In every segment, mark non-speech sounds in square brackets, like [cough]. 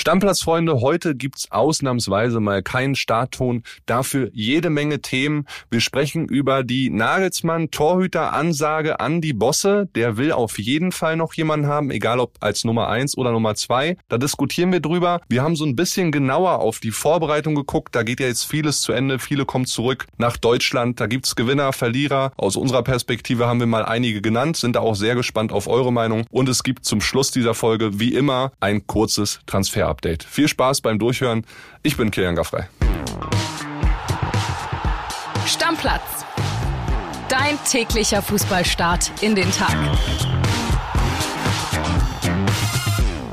Stammplatzfreunde, heute gibt's ausnahmsweise mal keinen Startton, dafür jede Menge Themen. Wir sprechen über die Nagelsmann-Torhüter-Ansage an die Bosse. Der will auf jeden Fall noch jemanden haben, egal ob als Nummer eins oder Nummer zwei. Da diskutieren wir drüber. Wir haben so ein bisschen genauer auf die Vorbereitung geguckt. Da geht ja jetzt vieles zu Ende. Viele kommen zurück nach Deutschland. Da gibt's Gewinner, Verlierer. Aus unserer Perspektive haben wir mal einige genannt, sind da auch sehr gespannt auf eure Meinung. Und es gibt zum Schluss dieser Folge wie immer ein kurzes Transfer Update. Viel Spaß beim Durchhören. Ich bin Kilian Gaffrey. Stammplatz. Dein täglicher Fußballstart in den Tag.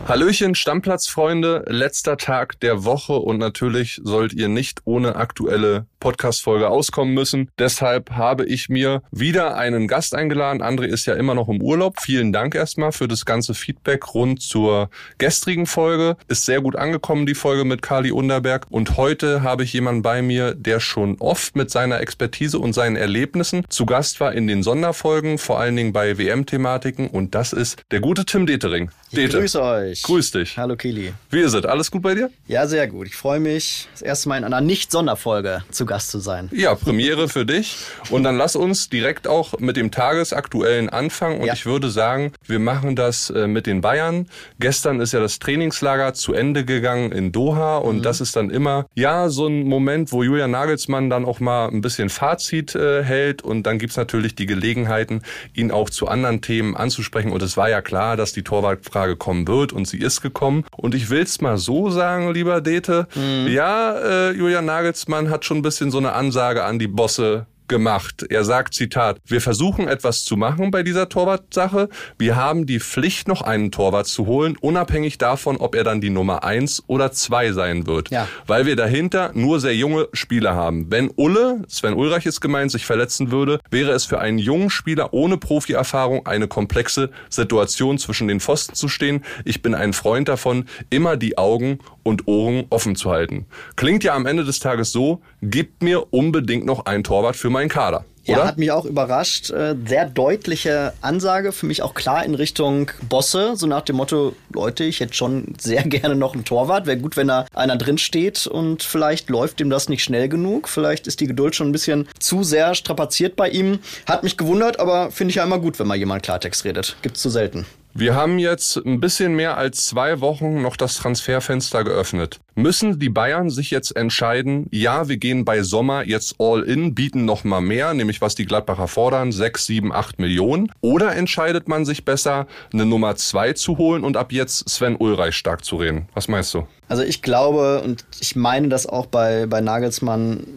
Hallöchen, Stammplatzfreunde, letzter Tag der Woche und natürlich sollt ihr nicht ohne aktuelle Podcast-Folge auskommen müssen. Deshalb habe ich mir wieder einen Gast eingeladen. André ist ja immer noch im Urlaub. Vielen Dank erstmal für das ganze Feedback rund zur gestrigen Folge. Ist sehr gut angekommen, die Folge mit Kali Underberg. Und heute habe ich jemanden bei mir, der schon oft mit seiner Expertise und seinen Erlebnissen zu Gast war in den Sonderfolgen, vor allen Dingen bei WM-Thematiken. Und das ist der gute Tim Detering. Ich grüße euch. Grüß dich. Hallo Kili. Wie ist es? Alles gut bei dir? Ja, sehr gut. Ich freue mich, das erste Mal in einer Nicht-Sonderfolge zu Gast zu sein. Ja, Premiere für dich. Und dann lass uns direkt auch mit dem Tagesaktuellen anfangen. Und ja. ich würde sagen, wir machen das äh, mit den Bayern. Gestern ist ja das Trainingslager zu Ende gegangen in Doha. Und mhm. das ist dann immer, ja, so ein Moment, wo Julian Nagelsmann dann auch mal ein bisschen Fazit äh, hält. Und dann gibt's natürlich die Gelegenheiten, ihn auch zu anderen Themen anzusprechen. Und es war ja klar, dass die Torwartfrage kommen wird. Und sie ist gekommen. Und ich will's mal so sagen, lieber Dete. Mhm. Ja, äh, Julian Nagelsmann hat schon ein bisschen so eine Ansage an die Bosse gemacht. Er sagt, Zitat, wir versuchen etwas zu machen bei dieser Torwartsache. Wir haben die Pflicht, noch einen Torwart zu holen, unabhängig davon, ob er dann die Nummer eins oder zwei sein wird. Ja. Weil wir dahinter nur sehr junge Spieler haben. Wenn Ulle, Sven Ulreich ist gemeint, sich verletzen würde, wäre es für einen jungen Spieler ohne Profierfahrung eine komplexe Situation zwischen den Pfosten zu stehen. Ich bin ein Freund davon, immer die Augen und Ohren offen zu halten. Klingt ja am Ende des Tages so, gib mir unbedingt noch einen Torwart für meinen Kader. Oder? Ja, hat mich auch überrascht. Äh, sehr deutliche Ansage, für mich auch klar in Richtung Bosse, so nach dem Motto, Leute, ich hätte schon sehr [laughs] gerne noch einen Torwart. Wäre gut, wenn da einer drin steht und vielleicht läuft ihm das nicht schnell genug. Vielleicht ist die Geduld schon ein bisschen zu sehr strapaziert bei ihm. Hat mich gewundert, aber finde ich ja immer gut, wenn mal jemand Klartext redet. Gibt's zu selten. Wir haben jetzt ein bisschen mehr als zwei Wochen noch das Transferfenster geöffnet. Müssen die Bayern sich jetzt entscheiden, ja, wir gehen bei Sommer jetzt all in, bieten noch mal mehr, nämlich was die Gladbacher fordern, sechs, sieben, acht Millionen? Oder entscheidet man sich besser, eine Nummer zwei zu holen und ab jetzt Sven Ulreich stark zu reden? Was meinst du? Also ich glaube und ich meine das auch bei, bei Nagelsmann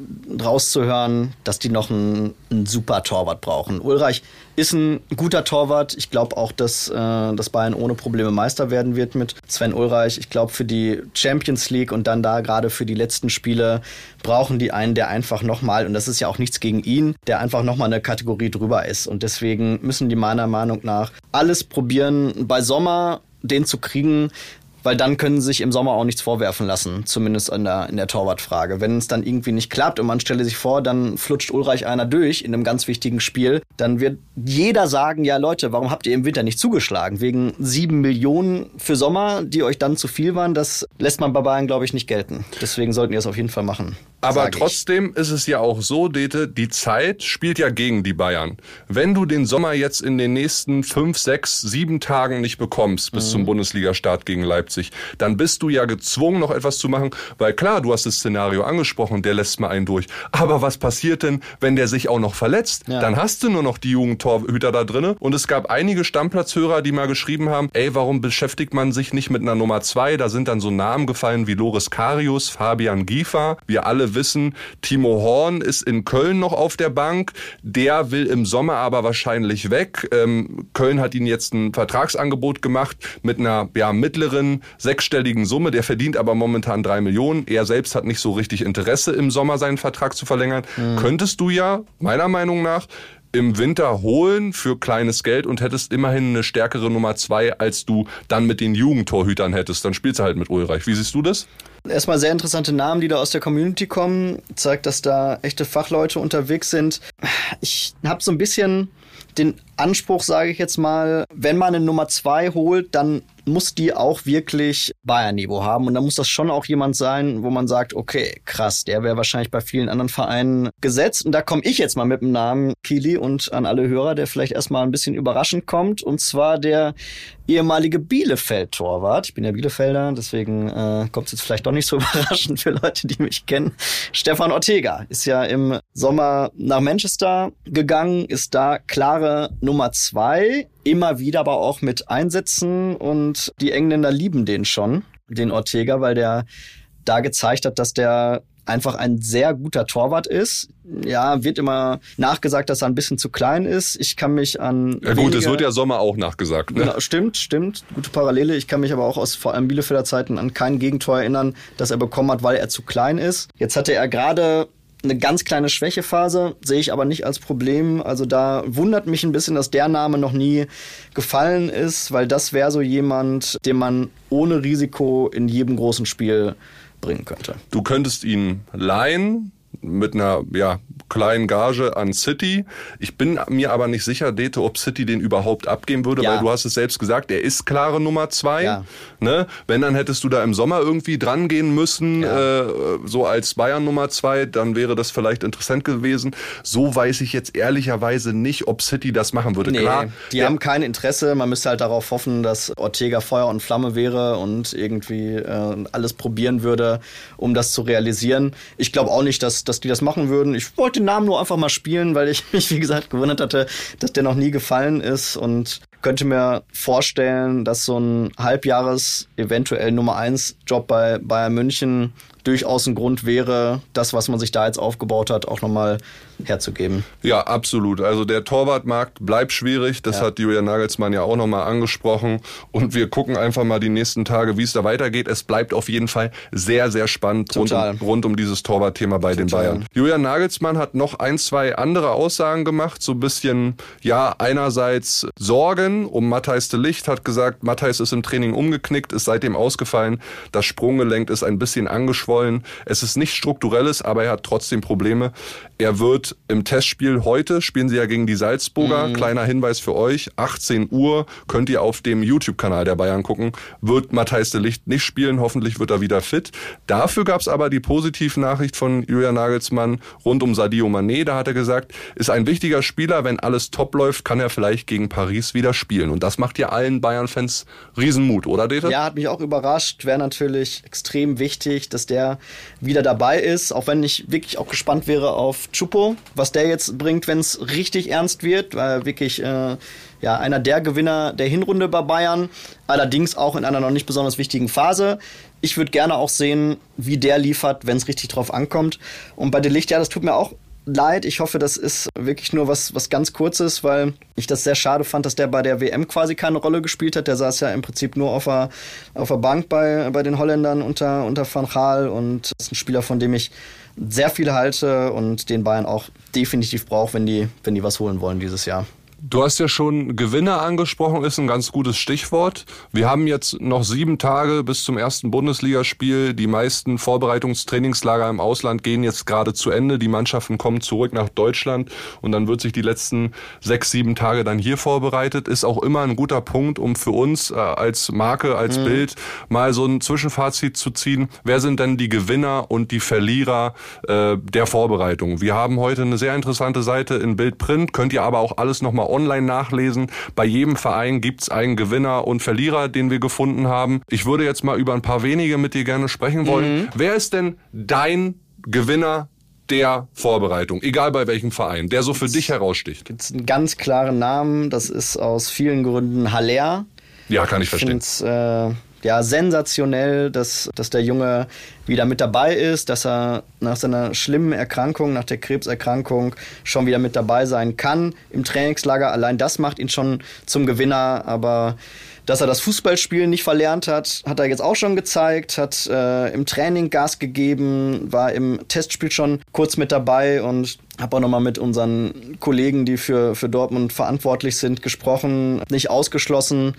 rauszuhören, dass die noch einen, einen super Torwart brauchen. Ulreich ist ein guter Torwart. Ich glaube auch, dass, äh, dass Bayern ohne Probleme Meister werden wird mit Sven Ulreich. Ich glaube, für die Champions League und dann da gerade für die letzten Spiele brauchen die einen, der einfach nochmal, und das ist ja auch nichts gegen ihn, der einfach nochmal eine Kategorie drüber ist. Und deswegen müssen die meiner Meinung nach alles probieren. Bei Sommer den zu kriegen, weil dann können sie sich im Sommer auch nichts vorwerfen lassen, zumindest in der, in der Torwartfrage. Wenn es dann irgendwie nicht klappt und man stelle sich vor, dann flutscht Ulreich einer durch in einem ganz wichtigen Spiel, dann wird jeder sagen, ja Leute, warum habt ihr im Winter nicht zugeschlagen? Wegen sieben Millionen für Sommer, die euch dann zu viel waren, das lässt man bei Bayern, glaube ich, nicht gelten. Deswegen sollten die es auf jeden Fall machen. Aber trotzdem ist es ja auch so, Dete, die Zeit spielt ja gegen die Bayern. Wenn du den Sommer jetzt in den nächsten fünf, sechs, sieben Tagen nicht bekommst bis mhm. zum Bundesliga-Start gegen Leipzig, dann bist du ja gezwungen, noch etwas zu machen, weil klar, du hast das Szenario angesprochen, der lässt mal einen durch. Aber was passiert denn, wenn der sich auch noch verletzt? Ja. Dann hast du nur noch die Jugendtorhüter da drinnen. Und es gab einige Stammplatzhörer, die mal geschrieben haben, ey, warum beschäftigt man sich nicht mit einer Nummer zwei? Da sind dann so Namen gefallen wie Loris Karius, Fabian Giefer. Wir alle wissen, Timo Horn ist in Köln noch auf der Bank. Der will im Sommer aber wahrscheinlich weg. Ähm, Köln hat ihn jetzt ein Vertragsangebot gemacht mit einer ja, mittleren sechsstelligen Summe. Der verdient aber momentan drei Millionen. Er selbst hat nicht so richtig Interesse, im Sommer seinen Vertrag zu verlängern. Mhm. Könntest du ja, meiner Meinung nach, im Winter holen für kleines Geld und hättest immerhin eine stärkere Nummer zwei, als du dann mit den Jugendtorhütern hättest. Dann spielst du halt mit Ulreich. Wie siehst du das? Erstmal sehr interessante Namen, die da aus der Community kommen. Zeigt, dass da echte Fachleute unterwegs sind. Ich habe so ein bisschen den Anspruch, sage ich jetzt mal, wenn man eine Nummer zwei holt, dann muss die auch wirklich Bayern-Niveau haben. Und da muss das schon auch jemand sein, wo man sagt, okay, krass, der wäre wahrscheinlich bei vielen anderen Vereinen gesetzt. Und da komme ich jetzt mal mit dem Namen Kili und an alle Hörer, der vielleicht erstmal ein bisschen überraschend kommt. Und zwar der ehemalige Bielefeld-Torwart. Ich bin ja Bielefelder, deswegen äh, kommt es jetzt vielleicht doch nicht so [laughs] überraschend für Leute, die mich kennen. Stefan Ortega ist ja im Sommer nach Manchester gegangen, ist da klare Nummer zwei immer wieder aber auch mit Einsätzen und die Engländer lieben den schon, den Ortega, weil der da gezeigt hat, dass der einfach ein sehr guter Torwart ist. Ja, wird immer nachgesagt, dass er ein bisschen zu klein ist. Ich kann mich an. Ja gut, es wird ja Sommer auch nachgesagt. Ne? Genau, stimmt, stimmt. Gute Parallele. Ich kann mich aber auch aus vor allem Bielefelder Zeiten an kein Gegentor erinnern, das er bekommen hat, weil er zu klein ist. Jetzt hatte er gerade eine ganz kleine Schwächephase, sehe ich aber nicht als Problem. Also da wundert mich ein bisschen, dass der Name noch nie gefallen ist, weil das wäre so jemand, den man ohne Risiko in jedem großen Spiel bringen könnte. Du könntest ihn leihen mit einer ja, kleinen Gage an City. Ich bin mir aber nicht sicher, Dete, ob City den überhaupt abgeben würde, ja. weil du hast es selbst gesagt, er ist klare Nummer zwei. Ja. Ne? Wenn, dann hättest du da im Sommer irgendwie dran gehen müssen, ja. äh, so als Bayern Nummer zwei, dann wäre das vielleicht interessant gewesen. So weiß ich jetzt ehrlicherweise nicht, ob City das machen würde. Nee, Klar, die haben kein Interesse. Man müsste halt darauf hoffen, dass Ortega Feuer und Flamme wäre und irgendwie äh, alles probieren würde, um das zu realisieren. Ich glaube auch nicht, dass, dass die das machen würden. Ich wollte den Namen nur einfach mal spielen, weil ich [laughs] mich, wie gesagt, gewundert hatte, dass der noch nie gefallen ist und könnte mir vorstellen, dass so ein Halbjahres eventuell Nummer 1 Job bei Bayern München durchaus ein Grund wäre, das, was man sich da jetzt aufgebaut hat, auch nochmal herzugeben. Ja, absolut. Also der Torwartmarkt bleibt schwierig. Das ja. hat Julian Nagelsmann ja auch nochmal angesprochen. Und wir gucken einfach mal die nächsten Tage, wie es da weitergeht. Es bleibt auf jeden Fall sehr, sehr spannend rund um, rund um, dieses Torwartthema bei Total. den Bayern. Julian Nagelsmann hat noch ein, zwei andere Aussagen gemacht. So ein bisschen, ja, einerseits Sorgen um Matthijs de Licht, hat gesagt, Matthijs ist im Training umgeknickt, ist seitdem ausgefallen. Das Sprunggelenk ist ein bisschen angeschwollen geschwollen. Es ist nicht strukturelles, aber er hat trotzdem Probleme. Er wird im Testspiel heute, spielen sie ja gegen die Salzburger, mhm. kleiner Hinweis für euch, 18 Uhr könnt ihr auf dem YouTube-Kanal der Bayern gucken, wird Matthijs de Licht nicht spielen, hoffentlich wird er wieder fit. Dafür gab es aber die positive Nachricht von Julian Nagelsmann rund um Sadio Mané, da hat er gesagt, ist ein wichtiger Spieler, wenn alles top läuft, kann er vielleicht gegen Paris wieder spielen. Und das macht ja allen Bayern-Fans Riesenmut, oder Dete? Ja, hat mich auch überrascht, wäre natürlich extrem wichtig, dass der der wieder dabei ist, auch wenn ich wirklich auch gespannt wäre auf Chupo, was der jetzt bringt, wenn es richtig ernst wird, weil wirklich äh, ja einer der Gewinner der Hinrunde bei Bayern, allerdings auch in einer noch nicht besonders wichtigen Phase. Ich würde gerne auch sehen, wie der liefert, wenn es richtig drauf ankommt. Und bei Delicht, ja, das tut mir auch leid. Ich hoffe, das ist wirklich nur was, was ganz Kurzes, weil ich das sehr schade fand, dass der bei der WM quasi keine Rolle gespielt hat. Der saß ja im Prinzip nur auf der, auf der Bank bei, bei den Holländern unter, unter Van Gaal und ist ein Spieler, von dem ich sehr viel halte und den Bayern auch definitiv braucht, wenn die, wenn die was holen wollen dieses Jahr. Du hast ja schon Gewinner angesprochen, ist ein ganz gutes Stichwort. Wir haben jetzt noch sieben Tage bis zum ersten Bundesligaspiel. Die meisten Vorbereitungstrainingslager im Ausland gehen jetzt gerade zu Ende. Die Mannschaften kommen zurück nach Deutschland und dann wird sich die letzten sechs, sieben Tage dann hier vorbereitet. Ist auch immer ein guter Punkt, um für uns äh, als Marke, als mhm. Bild mal so ein Zwischenfazit zu ziehen. Wer sind denn die Gewinner und die Verlierer äh, der Vorbereitung? Wir haben heute eine sehr interessante Seite in Bildprint. Könnt ihr aber auch alles nochmal online nachlesen. Bei jedem Verein gibt's einen Gewinner und Verlierer, den wir gefunden haben. Ich würde jetzt mal über ein paar wenige mit dir gerne sprechen wollen. Mhm. Wer ist denn dein Gewinner der Vorbereitung, egal bei welchem Verein, der so für dich heraussticht? Gibt es einen ganz klaren Namen, das ist aus vielen Gründen Haller. Ja, kann ich verstehen. Äh, ja, sensationell, dass, dass der Junge wieder mit dabei ist, dass er nach seiner schlimmen Erkrankung, nach der Krebserkrankung schon wieder mit dabei sein kann im Trainingslager. Allein das macht ihn schon zum Gewinner, aber dass er das Fußballspielen nicht verlernt hat, hat er jetzt auch schon gezeigt, hat äh, im Training Gas gegeben, war im Testspiel schon kurz mit dabei und habe auch nochmal mit unseren Kollegen, die für, für Dortmund verantwortlich sind, gesprochen. Nicht ausgeschlossen,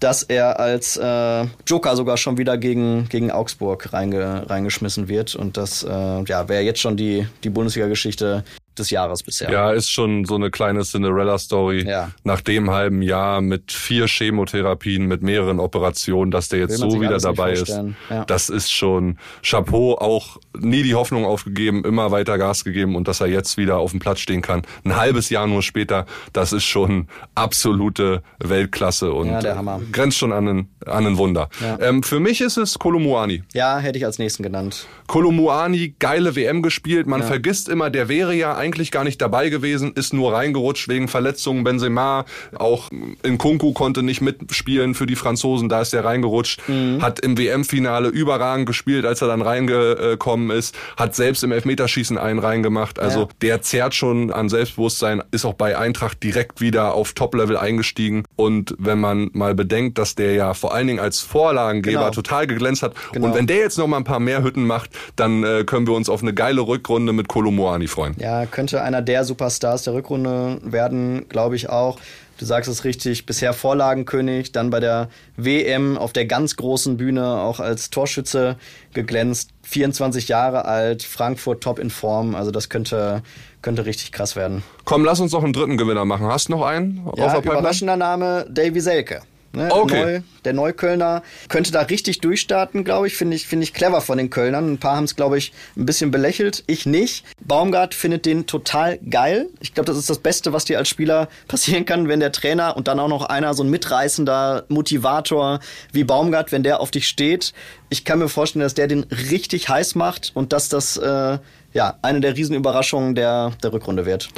dass er als äh, Joker sogar schon wieder gegen, gegen Augsburg reinge, reingeschmissen wird. Und das äh, ja, wäre jetzt schon die, die Bundesliga-Geschichte des Jahres bisher. Ja, ist schon so eine kleine Cinderella-Story. Ja. Nach dem halben Jahr mit vier Chemotherapien, mit mehreren Operationen, dass der jetzt so wieder dabei ist. Ja. Das ist schon Chapeau, auch nie die Hoffnung aufgegeben, immer weiter Gas gegeben und dass er jetzt wieder auf dem Platz stehen kann. Ein halbes Jahr nur später, das ist schon absolute Weltklasse und Ja, grenzt schon an ein, an ein Wunder. Ähm, für mich ist es Kolumuani. Ja, hätte ich als nächsten genannt. Kolumuani, geile WM gespielt. Man vergisst immer, der wäre ja eigentlich gar nicht dabei gewesen, ist nur reingerutscht wegen Verletzungen. Benzema, auch in Kunku konnte nicht mitspielen für die Franzosen, da ist er reingerutscht. Hat im WM-Finale überragend gespielt, als er dann reingekommen ist. Hat selbst im Elfmeterschießen einen reingemacht. Also Ja. der zehrt schon an Selbstbewusstsein, ist auch bei Eintracht direkt wieder auf Top-Level eingestiegen. Und wenn man mal bedenkt, dass der ja vor allen Dingen als Vorlagengeber Genau. total geglänzt hat. Genau. Und wenn der jetzt noch mal ein paar mehr Hütten macht, dann äh, können wir uns auf eine geile Rückrunde mit Kolomoani freuen. Ja, könnte einer der Superstars der Rückrunde werden, glaube ich auch. Du sagst es richtig, bisher Vorlagenkönig, dann bei der WM auf der ganz großen Bühne auch als Torschütze geglänzt. 24 Jahre alt, Frankfurt top in Form, also das könnte, könnte richtig krass werden. Komm, lass uns noch einen dritten Gewinner machen. Hast du noch einen auf Ja, überraschender Name, Davy Selke. Ne, Okay. Neu, der Neuköllner könnte da richtig durchstarten, glaube ich. Finde ich, finde ich clever von den Kölnern. Ein paar haben es, glaube ich, ein bisschen belächelt. Ich nicht. Baumgart findet den total geil. Ich glaube, das ist das Beste, was dir als Spieler [laughs] passieren kann, wenn der Trainer und dann auch noch einer, so ein mitreißender Motivator wie Baumgart, wenn der auf dich steht. Ich kann mir vorstellen, dass der den richtig heiß macht und dass das äh, ja eine der Riesenüberraschungen der, der Rückrunde wird.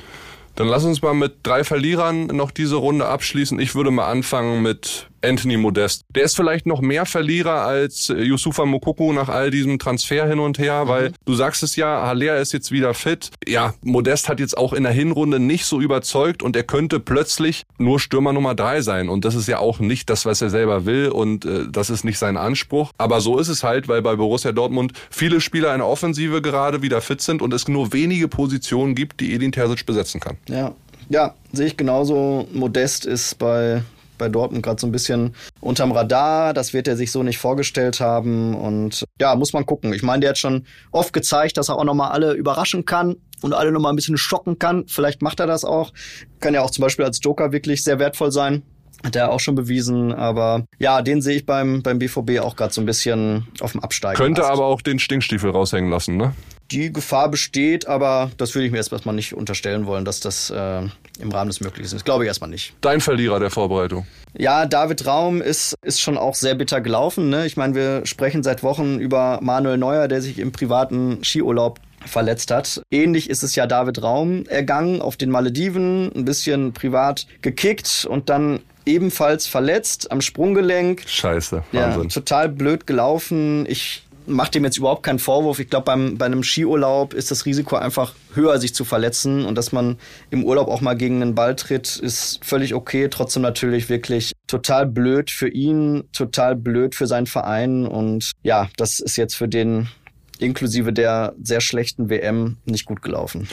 Dann lass uns mal mit drei Verlierern noch diese Runde abschließen. Ich würde mal anfangen mit Anthony Modest. Der ist vielleicht noch mehr Verlierer als äh, Yusufa Mokoko nach all diesem Transfer hin und her, weil du sagst es ja, Haller ist jetzt wieder fit. Ja, Modest hat jetzt auch in der Hinrunde nicht so überzeugt und er könnte plötzlich nur Stürmer Nummer drei sein. Und das ist ja auch nicht das, was er selber will und äh, das ist nicht sein Anspruch. Aber so ist es halt, weil bei Borussia Dortmund viele Spieler in der Offensive gerade wieder fit sind und es nur wenige Positionen gibt, die Edin Terzic besetzen kann. Ja, ja, sehe ich genauso. Modest ist bei, bei Dortmund gerade so ein bisschen unterm Radar. Das wird er sich so nicht vorgestellt haben. Und ja, muss man gucken. Ich meine, der hat schon oft gezeigt, dass er auch nochmal alle überraschen kann und alle nochmal ein bisschen schocken kann. Vielleicht macht er das auch. Kann ja auch zum Beispiel als Joker wirklich sehr wertvoll sein. Hat er auch schon bewiesen. Aber ja, den sehe ich beim, beim BVB auch gerade so ein bisschen auf dem Absteigen. Könnte Ast. aber auch den Stinkstiefel raushängen lassen, ne? Die Gefahr besteht, aber das würde ich mir jetzt erstmal nicht unterstellen wollen, dass das äh, im Rahmen des Möglichen ist. Das glaube ich erstmal nicht. Dein Verlierer der Vorbereitung. Ja, David Raum ist, ist schon auch sehr bitter gelaufen. Ne? Ich meine, wir sprechen seit Wochen über Manuel Neuer, der sich im privaten Skiurlaub verletzt hat. Ähnlich ist es ja David Raum ergangen auf den Malediven, ein bisschen privat gekickt und dann ebenfalls verletzt am Sprunggelenk. Scheiße, Ja, Wahnsinn. total blöd gelaufen. Ich mache dem jetzt überhaupt keinen Vorwurf. Ich glaube, bei einem Skiurlaub ist das Risiko einfach höher, sich zu verletzen und dass man im Urlaub auch mal gegen einen Ball tritt, ist völlig okay. Trotzdem natürlich wirklich total blöd für ihn, total blöd für seinen Verein und ja, das ist jetzt für den inklusive der sehr schlechten WM nicht gut gelaufen.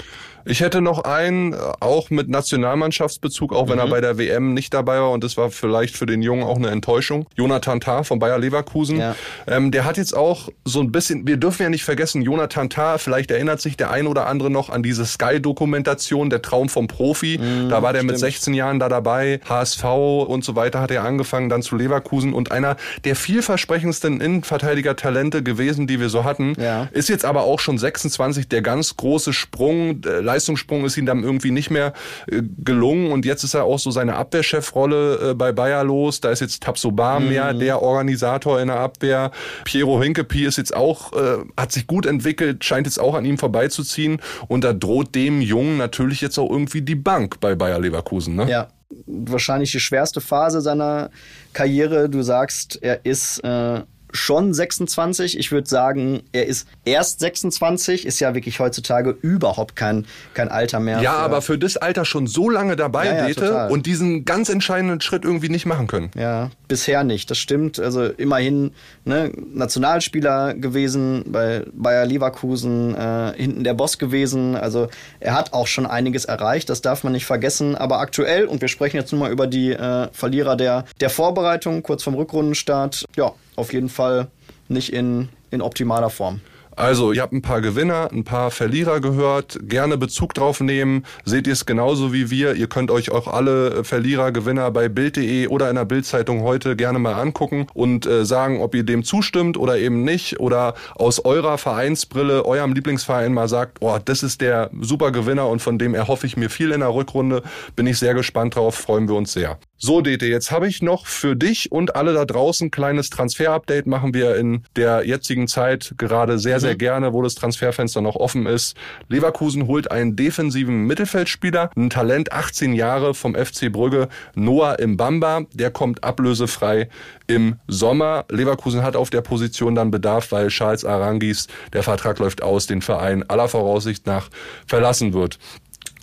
Ich hätte noch einen, äh, auch mit Nationalmannschaftsbezug, auch wenn Mhm. er bei der WM nicht dabei war und das war vielleicht für den Jungen auch eine Enttäuschung. Jonathan Tah von Bayer Leverkusen. Ja. Ähm, der hat jetzt auch so ein bisschen, wir dürfen ja nicht vergessen, Jonathan Tah, vielleicht erinnert sich der ein oder andere noch an diese Sky-Dokumentation, der Traum vom Profi. da war der mit Mhm, stimmt. 16 Jahren da dabei, HSV und so weiter hat er angefangen, dann zu Leverkusen und einer der vielversprechendsten Innenverteidiger-Talente gewesen, die wir so hatten. Ja. Ist jetzt aber auch schon 26, der ganz große Sprung, äh, Leistungssprung ist ihm dann irgendwie nicht mehr äh, gelungen und jetzt ist er auch so seine Abwehrchefrolle äh, bei Bayer los. Da ist jetzt Tabsoba mehr der Organisator in der Abwehr. Piero Hinkepi ist jetzt auch, äh, hat sich gut entwickelt, scheint jetzt auch an ihm vorbeizuziehen und da droht dem Jungen natürlich jetzt auch irgendwie die Bank bei Bayer Leverkusen. Ne? Ja, wahrscheinlich die schwerste Phase seiner Karriere. Du sagst, er ist äh, schon 26. Ich würde sagen, er ist erst 26. Ist ja wirklich heutzutage überhaupt kein, kein Alter mehr. Ja, für- aber für das Alter schon so lange dabei, Ja, ja, Dete, und diesen ganz entscheidenden Schritt irgendwie nicht machen können. Ja, bisher nicht. Das stimmt. Also immerhin ne, Nationalspieler gewesen bei Bayer Leverkusen, äh, hinten der Boss gewesen. Also er hat auch schon einiges erreicht. Das darf man nicht vergessen. Aber aktuell, und wir sprechen jetzt nur mal über die äh, Verlierer der, der Vorbereitung, kurz vom Rückrundenstart, ja, auf jeden Fall nicht in, in optimaler Form. Also, ihr habt ein paar Gewinner, ein paar Verlierer gehört. Gerne Bezug drauf nehmen. Seht ihr es genauso wie wir. Ihr könnt euch auch alle Verlierer, Gewinner bei Bild.de oder in der Bildzeitung heute gerne mal angucken und äh, sagen, ob ihr dem zustimmt oder eben nicht. Oder aus eurer Vereinsbrille, eurem Lieblingsverein mal sagt, oh, das ist der super Gewinner und von dem erhoffe ich mir viel in der Rückrunde. Bin ich sehr gespannt drauf, freuen wir uns sehr. So, Dete, jetzt habe ich noch für dich und alle da draußen kleines Transfer-Update machen wir in der jetzigen Zeit gerade sehr, sehr mhm. gerne, wo das Transferfenster noch offen ist. Leverkusen holt einen defensiven Mittelfeldspieler, ein Talent 18 Jahre vom FC Brügge, Noah Mbamba, der kommt ablösefrei im Sommer. Leverkusen hat auf der Position dann Bedarf, weil Charles Arangis, der Vertrag läuft aus, den Verein aller Voraussicht nach verlassen wird.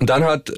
Dann hat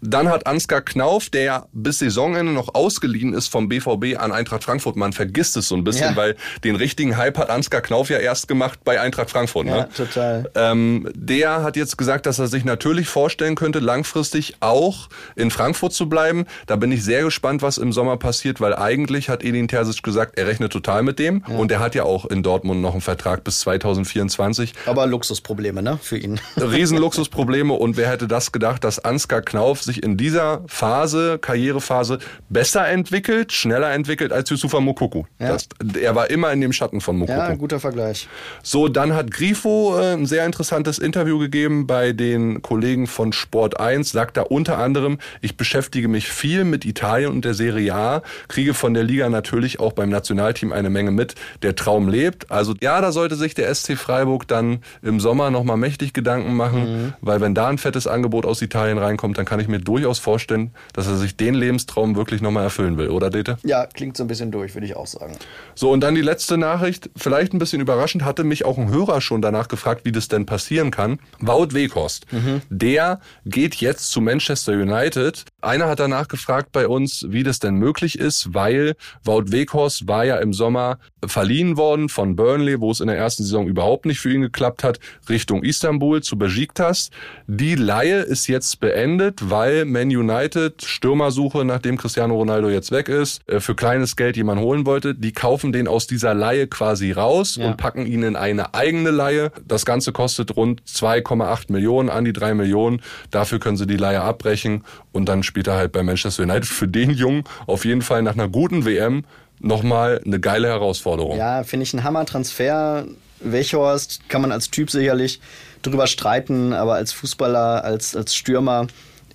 dann hat Ansgar Knauf, der ja bis Saisonende noch ausgeliehen ist vom BVB an Eintracht Frankfurt. Man vergisst es so ein bisschen, ja. weil den richtigen Hype hat Ansgar Knauf ja erst gemacht bei Eintracht Frankfurt. Ne? Ja, total. Ähm, der hat jetzt gesagt, dass er sich natürlich vorstellen könnte, langfristig auch in Frankfurt zu bleiben. Da bin ich sehr gespannt, was im Sommer passiert, weil eigentlich hat Edin Terzic gesagt, er rechnet total mit dem. Ja. Und er hat ja auch in Dortmund noch einen Vertrag bis 2024. Aber Luxusprobleme, ne, für ihn. Riesenluxusprobleme. Und wer hätte das gedacht, dass Ansgar Knauf sich in dieser Phase, Karrierephase, besser entwickelt, schneller entwickelt als Yusufa Mokuku. Ja. Das, er war immer in dem Schatten von Mokuku. Ja, guter Vergleich. So, dann hat Grifo äh, ein sehr interessantes Interview gegeben bei den Kollegen von Sport 1, sagt da unter anderem, ich beschäftige mich viel mit Italien und der Serie A, kriege von der Liga natürlich auch beim Nationalteam eine Menge mit. Der Traum lebt. Also ja, da sollte sich der SC Freiburg dann im Sommer nochmal mächtig Gedanken machen, mhm. weil wenn da ein fettes Angebot aus Italien reinkommt, dann kann ich mir durchaus vorstellen, dass er sich den Lebenstraum wirklich nochmal erfüllen will, oder Dete? Ja, klingt so ein bisschen durch, würde ich auch sagen. So, und dann die letzte Nachricht, vielleicht ein bisschen überraschend, hatte mich auch ein Hörer schon danach gefragt, wie das denn passieren kann. Wout Weghorst, mhm. der geht jetzt zu Manchester United. Einer hat danach gefragt bei uns, wie das denn möglich ist, weil Wout Weghorst war ja im Sommer verliehen worden von Burnley, wo es in der ersten Saison überhaupt nicht für ihn geklappt hat, Richtung Istanbul zu Besiktas. Die Laie ist jetzt beendet, weil Man United Stürmersuche, nachdem Cristiano Ronaldo jetzt weg ist, äh, für kleines Geld jemand holen wollte. Die kaufen den aus dieser Laie quasi raus ja. und packen ihn in eine eigene Laie. Das Ganze kostet rund 2,8 Millionen, an die 3 Millionen. Dafür können sie die Laie abbrechen und dann spielt er halt bei Manchester United. Für den Jungen auf jeden Fall nach einer guten WM nochmal eine geile Herausforderung. Ja, finde ich ein Hammer-Transfer. Wechhorst kann man als Typ sicherlich drüber streiten, aber als Fußballer, als, als Stürmer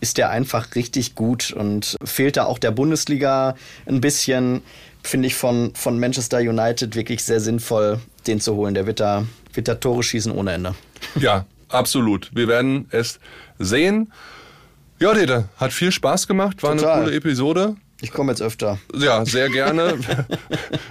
ist der einfach richtig gut und fehlt da auch der Bundesliga ein bisschen, finde ich von, von Manchester United wirklich sehr sinnvoll, den zu holen. Der wird da, wird da Tore schießen ohne Ende. Ja, absolut. Wir werden es sehen. Ja, Dede, hat viel Spaß gemacht, war Total. eine coole Episode. Ich komme jetzt öfter. Ja, sehr gerne. [laughs]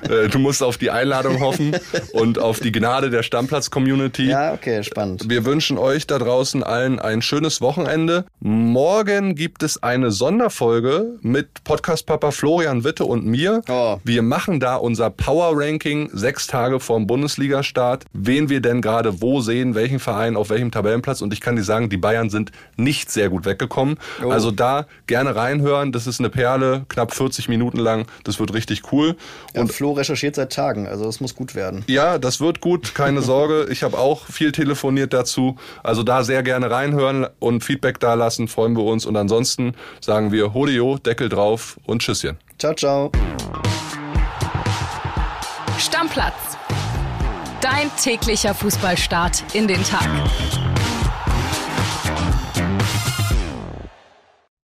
Äh, du musst auf die Einladung hoffen und auf die Gnade der Stammplatz-Community. Ja, okay, spannend. Wir wünschen euch da draußen allen ein schönes Wochenende. Morgen gibt es eine Sonderfolge mit Podcast-Papa Florian Witte und mir. Oh. Wir machen da unser Power-Ranking sechs Tage vorm Bundesliga-Start. Wen wir denn gerade wo sehen, welchen Verein auf welchem Tabellenplatz. Und ich kann dir sagen, die Bayern sind nicht sehr gut weggekommen. Oh. Also da gerne reinhören. Das ist eine Perle knapp 40 Minuten lang. Das wird richtig cool. Ja, und Flo recherchiert seit Tagen, also es muss gut werden. Ja, das wird gut, keine Sorge. Ich habe auch viel telefoniert dazu. Also da sehr gerne reinhören und Feedback da lassen, freuen wir uns. Und ansonsten sagen wir Hodio, Deckel drauf und Tschüsschen. Ciao, ciao. Stammplatz. Dein täglicher Fußballstart in den Tag.